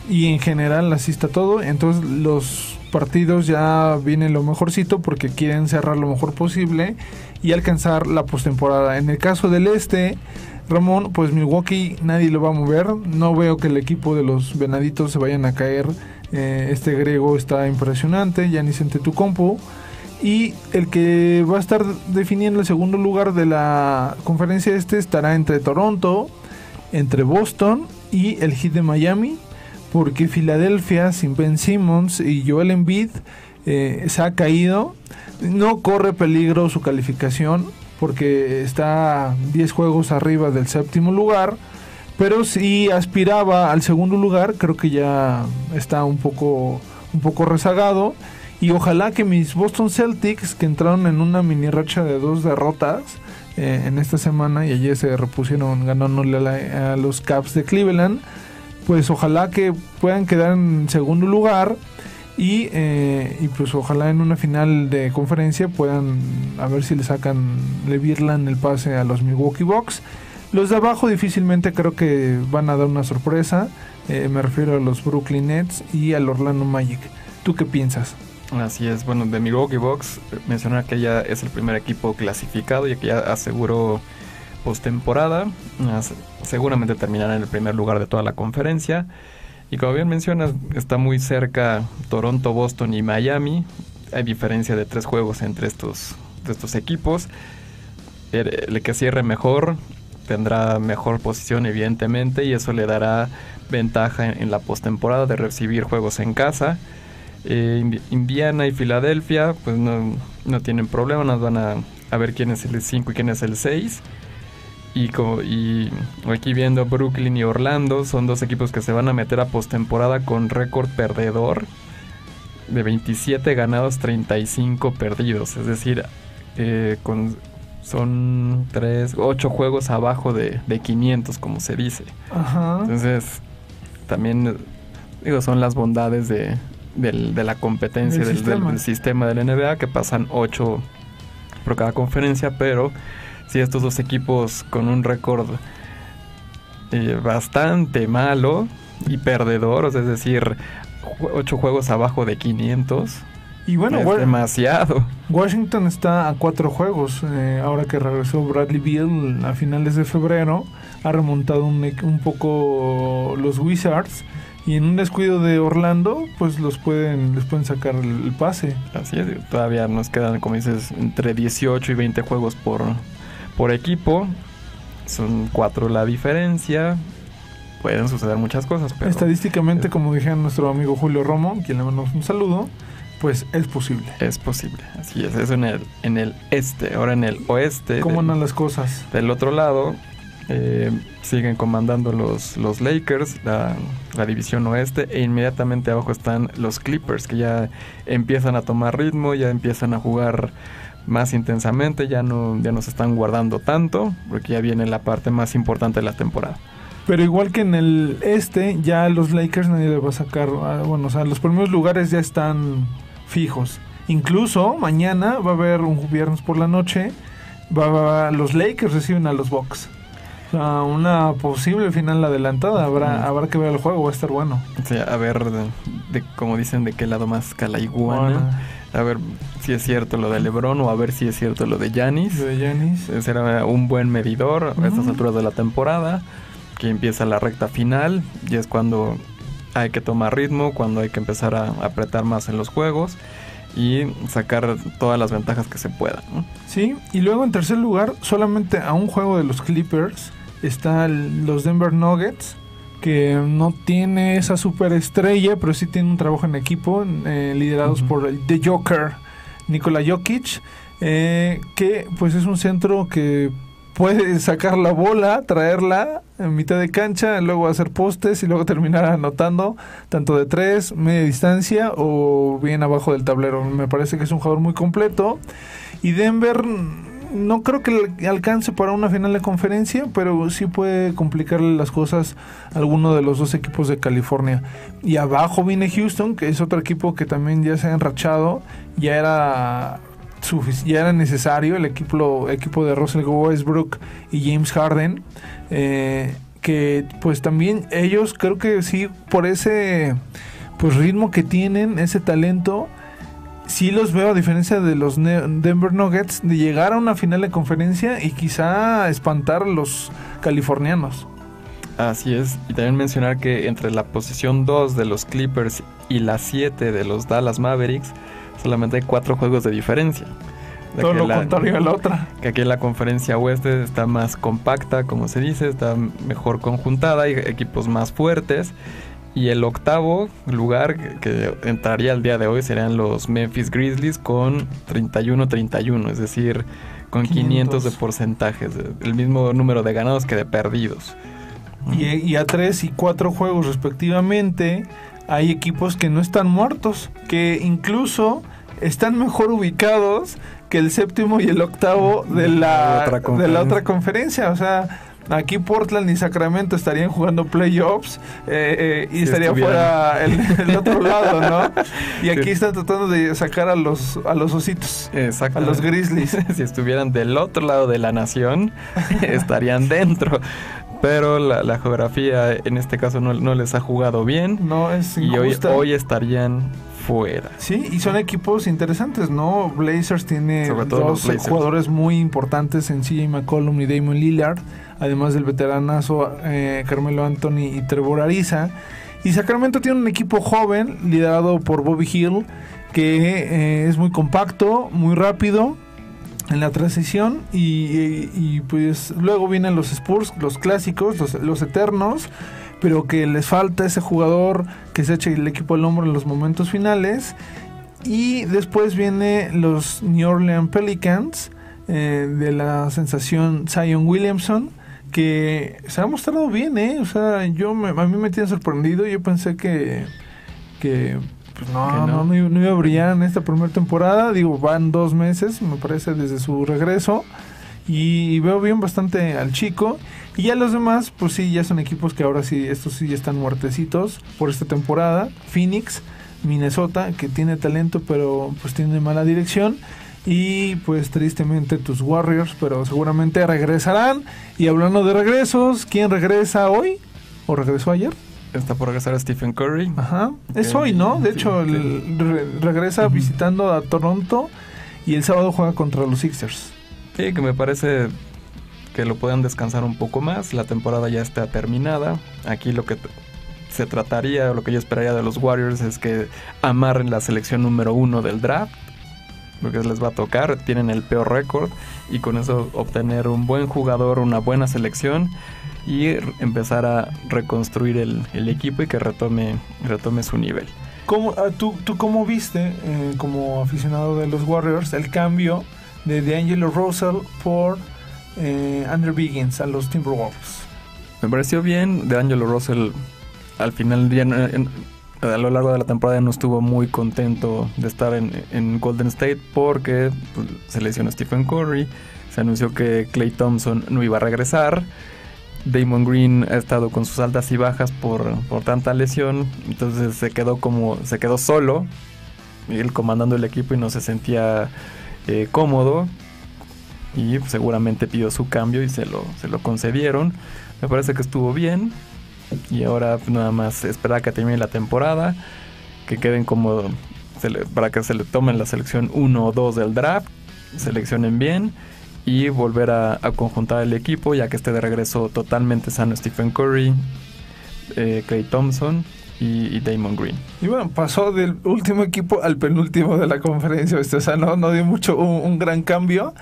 S3: Y en general así está todo. Entonces los partidos ya vienen lo mejorcito porque quieren cerrar lo mejor posible y alcanzar la postemporada. En el caso del este, Ramón, pues Milwaukee nadie lo va a mover. No veo que el equipo de los Venaditos se vayan a caer. Eh, este griego está impresionante, Yanis Antetokounmpo. Y el que va a estar definiendo el segundo lugar de la conferencia este estará entre Toronto, entre Boston y el Heat de Miami. Porque Filadelfia sin Ben Simmons y Joel Embiid eh, se ha caído. No corre peligro su calificación porque está 10 juegos arriba del séptimo lugar. Pero si aspiraba al segundo lugar, creo que ya está un poco, un poco rezagado. Y ojalá que mis Boston Celtics, que entraron en una mini racha de dos derrotas eh, en esta semana y ayer se repusieron ganándole a, los Caps de Cleveland, pues ojalá que puedan quedar en segundo lugar y, eh, y pues ojalá en una final de conferencia puedan a ver si le sacan, le virlan el pase a los Milwaukee Bucks. Los de abajo difícilmente creo que van a dar una sorpresa. Eh, me refiero a los Brooklyn Nets y al Orlando Magic. ¿Tú qué piensas?
S2: Así es, bueno, de Milwaukee Bucks, eh, mencionar que ya es el primer equipo clasificado y que ya aseguró postemporada. Seguramente terminará en el primer lugar de toda la conferencia. Y como bien mencionas, está muy cerca Toronto, Boston y Miami. Hay diferencia de tres juegos entre estos, de estos equipos. El, el que cierre mejor tendrá mejor posición, evidentemente, y eso le dará ventaja en, en la postemporada de recibir juegos en casa. Eh, Indi- Indiana y Filadelfia, pues no, no tienen problema, nos van a, a ver quién es el 5 y quién es el 6. Y, y aquí viendo Brooklyn y Orlando, son dos equipos que se van a meter a postemporada con récord perdedor de 27 ganados, 35 perdidos. Es decir, eh, con, son 3, 8 juegos abajo de, de 500, como se dice.
S3: Ajá.
S2: Entonces, también, digo, son las bondades de, del- de la competencia
S3: Del sistema.
S2: del sistema del NBA, que pasan 8 por cada conferencia, pero si estos dos equipos con un récord eh, bastante malo y perdedor, es decir, 8 juegos abajo de 500,
S3: Y bueno,
S2: es demasiado.
S3: Washington está a cuatro juegos. eh, ahora que regresó Bradley Beal a finales de febrero, ha remontado un, un poco los Wizards. Y en un descuido de Orlando, pues los pueden, les pueden sacar el, pase.
S2: Así es, todavía nos quedan, como dices, entre 18 y 20 juegos por, por equipo. Son cuatro la diferencia. Pueden suceder muchas cosas, pero
S3: Estadísticamente, como dije nuestro amigo Julio Romo, quien le mandamos un saludo, pues es posible.
S2: es posible. Así es, eso en el, en el este. Ahora en el oeste,
S3: ¿Cómo andan las cosas?
S2: del otro lado, eh, siguen comandando los, los Lakers, la, la división oeste, e inmediatamente abajo están los Clippers, que ya empiezan a tomar ritmo, ya empiezan a jugar más intensamente, ya no, ya no se están guardando tanto, porque ya viene la parte más importante de la temporada.
S3: Pero igual que en el este, ya los Lakers nadie le va a sacar. ah, Bueno, o sea, los primeros lugares ya están fijos. Incluso mañana va a haber un viernes por la noche. Va, va- los Lakers reciben a los Bucks. O sea, una posible final adelantada. Habrá, habrá que ver el juego, va a estar bueno.
S2: O sea, a ver, de, de- como dicen, de qué lado más cala iguana. A ver si es cierto lo de LeBron o a ver si es cierto lo de Giannis.
S3: De Giannis.
S2: Eh, Será un buen medidor a estas alturas de la temporada, que empieza la recta final y es cuando hay que tomar ritmo, cuando hay que empezar a apretar más en los juegos y sacar todas las ventajas que se puedan. ¿no?
S3: Sí, y luego en tercer lugar, solamente a un juego de los Clippers, está los Denver Nuggets, que no tiene esa superestrella, pero sí tiene un trabajo en equipo, eh, liderados por el The Joker, Nikola Jokic, eh, que pues es un centro que puede sacar la bola, traerla en mitad de cancha, luego hacer postes y luego terminar anotando tanto de tres, media distancia o bien abajo del tablero. Me parece que es un jugador muy completo. Y Denver no creo que alcance para una final de conferencia, pero sí puede complicarle las cosas a alguno de los dos equipos de California. Y abajo viene Houston, que es otro equipo que también ya se ha enrachado, ya era ya era necesario el equipo equipo de Russell Westbrook y James Harden eh, que pues también ellos creo que sí por ese pues ritmo que tienen ese talento sí los veo a diferencia de los Denver Nuggets de llegar a una final de conferencia y quizá espantar a los californianos
S2: Así es, y también mencionar que entre la posición 2 de los Clippers y la 7 de los Dallas Mavericks solamente hay cuatro juegos de diferencia. De
S3: todo lo
S2: la-
S3: contrario a la otra
S2: que aquí en la conferencia oeste está más compacta, como se dice, está mejor conjuntada, hay equipos más fuertes. Y el octavo lugar que entraría el día de hoy serían los Memphis Grizzlies con 31-31, es decir, con 500,
S3: 500
S2: de porcentajes, el mismo número de ganados que de perdidos.
S3: y, y a tres y cuatro juegos respectivamente hay equipos que no están muertos, que incluso están mejor ubicados que el séptimo y el octavo de la,
S2: otra
S3: de la otra conferencia. O sea, aquí Portland y Sacramento estarían jugando playoffs eh, eh, y
S2: Si
S3: estaría fuera el, el otro lado, ¿no? Y aquí están tratando de sacar a los, a los ositos.
S2: Exacto.
S3: A los Grizzlies.
S2: si estuvieran del otro lado de la nación, estarían dentro. Pero la, la geografía en este caso no, no les ha jugado bien.
S3: No, es
S2: Y hoy,
S3: injusta.
S2: hoy estarían fuera.
S3: Sí, y son equipos interesantes, ¿no? Blazers tiene dos
S2: Blazers.
S3: jugadores muy importantes en CJ McCollum y Damon Lillard, además del veteranazo eh, Carmelo Anthony y Trevor Ariza. Y Sacramento tiene un equipo joven liderado por Bobby Hill que eh, es muy compacto, muy rápido en la transición y, y- y, pues luego vienen los Spurs, los clásicos, los, los eternos, pero que les falta ese jugador que se eche el equipo al hombro en los momentos finales. Y después viene los New Orleans Pelicans eh, de la sensación Zion Williamson que se ha mostrado bien, ¿eh? O sea, yo me- a mí me tiene sorprendido. Yo pensé que, que pues no, no.
S2: no.
S3: No iba a brillar en esta primera temporada. Digo, van dos meses, me parece, desde su regreso. Y veo bien bastante al chico. Y ya los demás, pues sí, ya son equipos que ahora sí, estos sí ya están muertecitos por esta temporada. Phoenix, Minnesota, que tiene talento, pero pues tiene mala dirección. Y pues tristemente tus Warriors, pero seguramente regresarán. Y hablando de regresos, ¿quién regresa hoy? ¿O regresó ayer?
S2: Está por regresar Stephen Curry.
S3: Ajá. Es hoy, ¿no? De
S2: Sí,
S3: hecho,
S2: sí.
S3: el- re- regresa visitando a Toronto y el sábado juega contra los Sixers.
S2: Sí, que me parece que lo puedan descansar un poco más. La temporada ya está terminada. Aquí lo que se trataría, lo que yo esperaría de los Warriors es que amarren la selección número uno del draft. Porque les va a tocar, tienen el peor récord y con eso obtener un buen jugador, una buena selección y empezar a reconstruir el, el equipo y que retome, retome su nivel.
S3: ¿Cómo, ah, tú, ¿Tú cómo viste, eh, como aficionado de los Warriors, el cambio de D'Angelo Russell por eh, Andrew Biggins a los Timberwolves?
S2: Me pareció bien. De Angelo Russell al final a lo largo de la temporada no estuvo muy contento de estar en, en Golden State porque pues, se lesionó Stephen Curry. Se anunció que Clay Thompson no iba a regresar. Damon Green ha estado con sus altas y bajas por, por tanta lesión. Entonces se quedó como. se quedó solo. Él comandando el equipo y no se sentía eh, cómodo. Y seguramente pidió su cambio y se lo, se lo concedieron. Me parece que estuvo bien. Y ahora nada más esperar que termine la temporada. Que queden como. para que se le tomen la selección 1 o 2 del draft. Seleccionen bien. Y volver a, a conjuntar el equipo. Ya que esté de regreso totalmente sano Stephen Curry. eh, Clay Thompson y, y Damon Green.
S3: Y bueno, pasó del último equipo al penúltimo de la conferencia, ¿viste? o sea, no, no dio mucho, un, un gran cambio.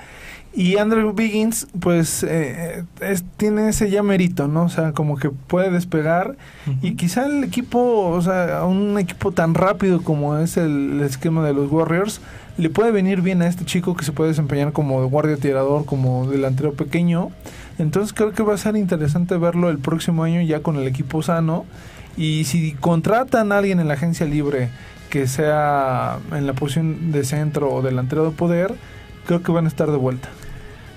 S3: Y Andrew Biggins, pues, eh, es- tiene ese ya mérito, ¿no? O sea, como que puede despegar. Y quizá el equipo, o sea, a un equipo tan rápido como es el, esquema de los Warriors, le puede venir bien a este chico que se puede desempeñar como guardia tirador, como delantero pequeño. Entonces creo que va a ser interesante verlo el próximo año ya con el equipo sano. Y si contratan a alguien en la agencia libre que sea en la posición de centro o delantero de poder, creo que van a estar de vuelta.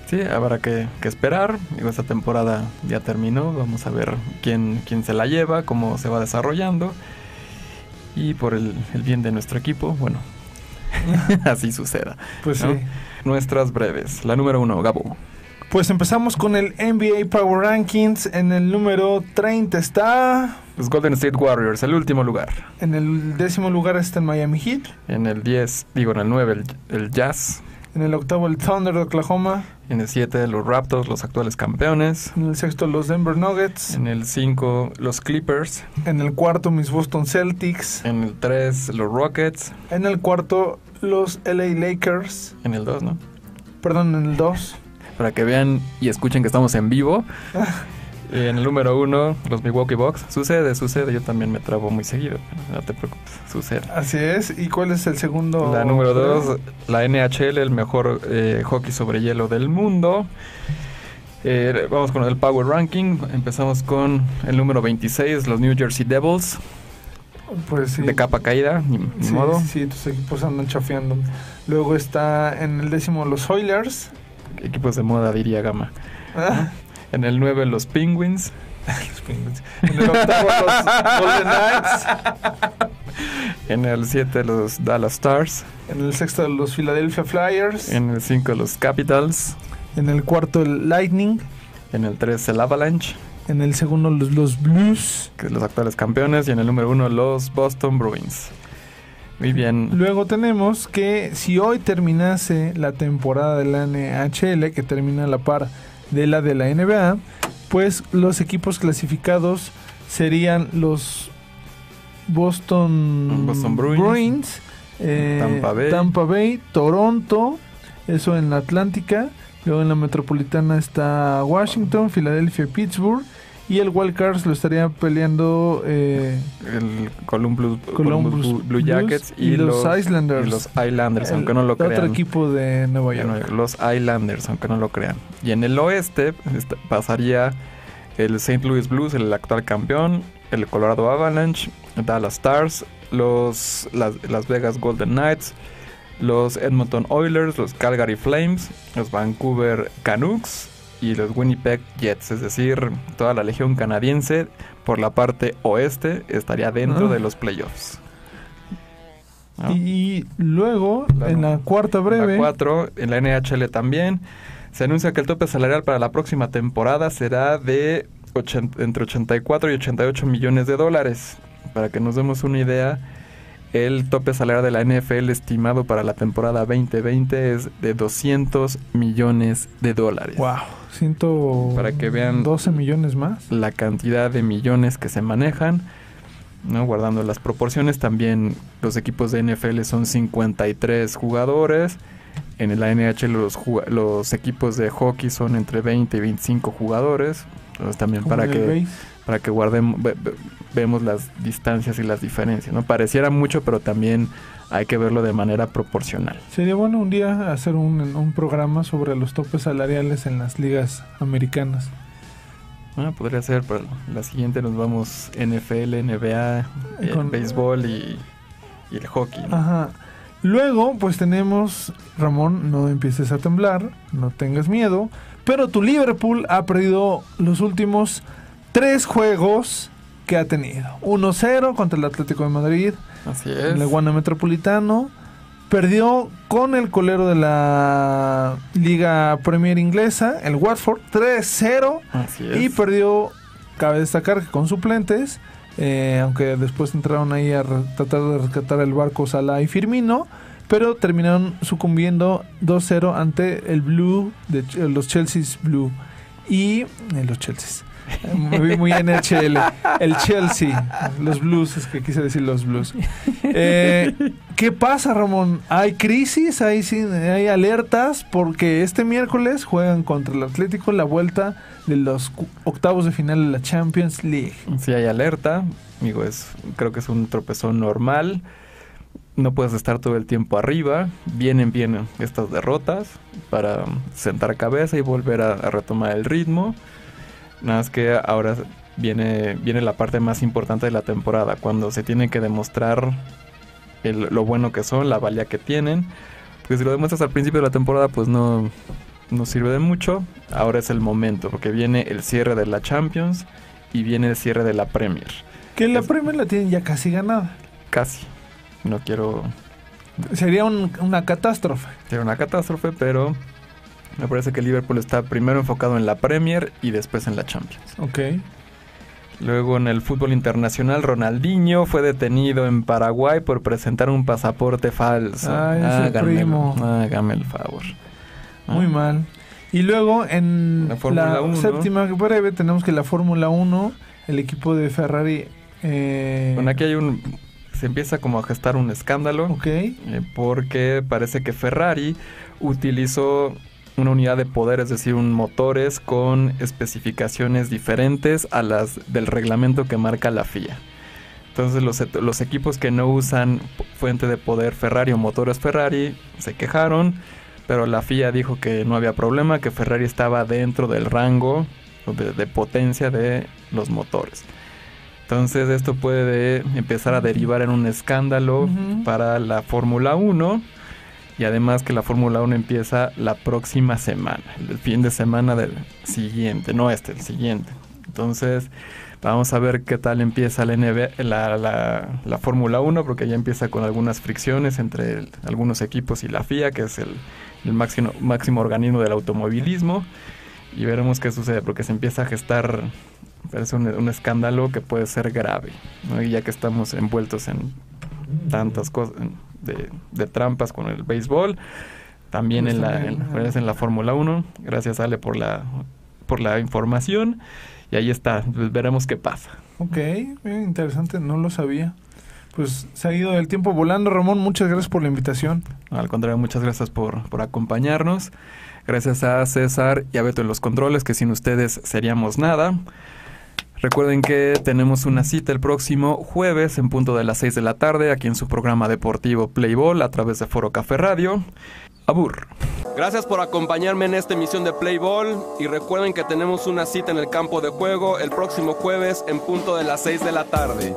S2: Sí, habrá que, que esperar. Digo, esta temporada ya terminó. Vamos a ver quién, quién se la lleva, cómo se va desarrollando. Y por el, el bien de nuestro equipo, bueno, así suceda.
S3: Pues
S2: ¿no?
S3: sí.
S2: Nuestras breves. La número uno, Gabo.
S3: Pues empezamos con el NBA Power Rankings. En el número 30 está.
S2: Los Golden State Warriors, el último lugar.
S3: En el décimo lugar está el Miami Heat.
S2: En el 10, digo en el 9, el, el Jazz.
S3: En el octavo el Thunder de Oklahoma.
S2: En el 7, los Raptors, los actuales campeones.
S3: En el sexto los Denver Nuggets.
S2: En el 5, los Clippers.
S3: En el cuarto mis Boston Celtics.
S2: En el 3, los Rockets.
S3: En el cuarto los LA Lakers.
S2: En el 2, ¿no?
S3: Perdón, en el 2.
S2: Para que vean y escuchen que estamos en vivo. En el número 1, los Milwaukee Bucks. Sucede, sucede. Yo también me trabo muy seguido. No te preocupes, sucede.
S3: Así es. ¿Y cuál es el segundo?
S2: La número 2, la NHL, el mejor eh, hockey sobre hielo del mundo. Eh, vamos con el Power Ranking. Empezamos con el número 26, los New Jersey Devils.
S3: Pues sí.
S2: de capa caída, ni, ni
S3: Sí,
S2: modo.
S3: sí, tus equipos andan chafeando. Luego está en el décimo los Oilers.
S2: Equipos de moda, diría Gama.
S3: Ah,
S2: En el 9 los Penguins.
S3: los Penguins. En el octavo los Golden Knights.
S2: En el 7 los Dallas Stars.
S3: En el sexto los Philadelphia Flyers.
S2: En el 5 los Capitals.
S3: En el cuarto el Lightning.
S2: En el 3 el Avalanche,
S3: En el segundo los, los Blues.
S2: que es los actuales campeones. Y en el número 1 los Boston Bruins. Muy bien.
S3: Luego tenemos que si hoy terminase la temporada de la NHL, que termina a la par de la de la NBA, pues los equipos clasificados serían los Boston,
S2: Boston Bruins,
S3: eh,
S2: Tampa Bay.
S3: Tampa Bay, Toronto, eso en la Atlántica. Luego en la Metropolitana está Washington, Filadelfia y Pittsburgh. Y el Wildcards lo estaría peleando eh,
S2: El Columbus,
S3: Columbus
S2: Columbus Blue Jackets
S3: y los Islanders.
S2: y los Islanders,
S3: el
S2: aunque no lo
S3: otro
S2: crean.
S3: equipo de Nueva York.
S2: los Islanders, aunque no lo crean. Y en el oeste est- pasaría el St. Louis Blues, el actual campeón, el Colorado Avalanche, Dallas Stars, los las, Las Vegas Golden Knights, los Edmonton Oilers, los Calgary Flames, los Vancouver Canucks y los Winnipeg Jets, es decir, toda la legión canadiense por la parte oeste estaría dentro
S3: Ah.
S2: de los playoffs. ¿No?
S3: Y luego,
S2: Claro.
S3: en la cuarta
S2: En
S3: breve,
S2: La 4, en la NHL también. Se anuncia que el tope salarial para la próxima temporada será de entre 84 y 88 millones de dólares. Para que nos demos una idea, el tope salarial de la NFL estimado para la temporada 2020 es de 200 millones de dólares.
S3: wow, ciento
S2: Para que vean-
S3: 12 millones más.
S2: La cantidad de millones que se manejan, ¿no? guardando las proporciones, también los equipos de NFL son 53 jugadores. En la NHL los, los equipos de hockey son entre 20 y 25 jugadores. Entonces también para que,
S3: base.
S2: para que guardemos, ve- ve- vemos las distancias y las diferencias. ¿no? Pareciera mucho, pero también hay que verlo de manera proporcional.
S3: Sería bueno un día hacer un, un programa sobre los topes salariales en las ligas americanas.
S2: Ah, podría ser, pero la siguiente nos vamos NFL, NBA, el
S3: Con-
S2: béisbol y, y el hockey. ¿no?
S3: Ajá. Luego, pues tenemos, Ramón, no empieces a temblar, no tengas miedo, pero tu Liverpool ha perdido los últimos tres juegos que ha tenido. 1-0 contra el Atlético de Madrid,
S2: Así es.
S3: en el Guana Metropolitano. Perdió con el colero de la Liga Premier Inglesa, el Watford, 3-0.
S2: Así es.
S3: Y perdió, cabe destacar que con suplentes, eh, aunque después entraron ahí a tratar de rescatar el barco Salah y Firmino, pero terminaron sucumbiendo 2-0 ante el Blue, de los Chelsea's Blue. Y eh, los Chelsea's. Vi muy NHL. El Chelsea. Los Blues, es que quise decir los Blues. Eh, ¿Qué pasa, Ramón? ¿Hay crisis? ¿Hay, sí- ¿Hay alertas? Porque este miércoles juegan contra el Atlético la vuelta de los octavos de final de la Champions League.
S2: Si hay alerta, digo, es, creo que es un tropezón normal. No puedes estar todo el tiempo arriba. Vienen bien estas derrotas para sentar cabeza y volver a retomar el ritmo. Nada más que ahora viene, viene la parte más importante de la temporada, cuando se tiene que demostrar el- lo bueno que son, la valía que tienen. Porque si lo demuestras al principio de la temporada, pues no, no sirve de mucho. Ahora es el momento, porque viene el cierre de la Champions y viene el cierre de la Premier.
S3: Que la
S2: Es-
S3: Premier la tienen ya casi ganada.
S2: Casi. No quiero
S3: Sería un- una catástrofe.
S2: ser una catástrofe, pero me parece que Liverpool está primero enfocado en la Premier y después en la Champions.
S3: Ok.
S2: Luego en el fútbol internacional, Ronaldinho fue detenido en Paraguay por presentar un pasaporte falso.
S3: Ay,
S2: Háganme
S3: primo.
S2: hágame el favor.
S3: Muy
S2: Ah.
S3: mal. Y luego en
S2: La
S3: la,
S2: Fórmula 1.
S3: séptima breve tenemos que la Fórmula 1, el equipo de Ferrari... Eh,
S2: Bueno, aquí hay un... Se empieza como a gestar un escándalo.
S3: Ok.
S2: eh, porque parece que Ferrari utilizó una unidad de poder, es decir, un motores con especificaciones diferentes a las del reglamento que marca la FIA. Entonces los, equipos que no usan fuente de poder Ferrari o motores Ferrari se quejaron, pero la FIA dijo que no había problema, que Ferrari estaba dentro del rango de, de potencia de los motores. Entonces esto puede empezar a derivar en un escándalo para la Fórmula 1 y además que la Fórmula 1 empieza la próxima semana, el fin de semana del siguiente, no este, el siguiente. Entonces vamos a ver qué tal empieza la, la, la, la Fórmula 1 porque ya empieza con algunas fricciones entre algunos equipos y la FIA, que es el, el máximo, máximo organismo del automovilismo. Y veremos qué sucede porque se empieza a gestar parece un, escándalo que puede ser grave. Y ya que estamos envueltos en tantas cosas de, de trampas con el béisbol, también en la, en, pues, en la Fórmula 1. Gracias Ale por la, por la información. Y ahí está, pues veremos qué pasa.
S3: Ok, bien interesante, no lo sabía. Pues se ha ido el tiempo volando, Ramón. Muchas gracias por la invitación.
S2: Al contrario, muchas gracias por, por acompañarnos. Gracias a César y a Beto en los controles, que sin ustedes seríamos nada. Recuerden que tenemos una cita el próximo jueves en punto de las 6 de la tarde aquí en su programa deportivo Playball a través de Foro Café Radio. Abur.
S1: Gracias por acompañarme en esta emisión de Play Ball y recuerden que tenemos una cita en el campo de juego el próximo jueves en punto de las 6 de la tarde.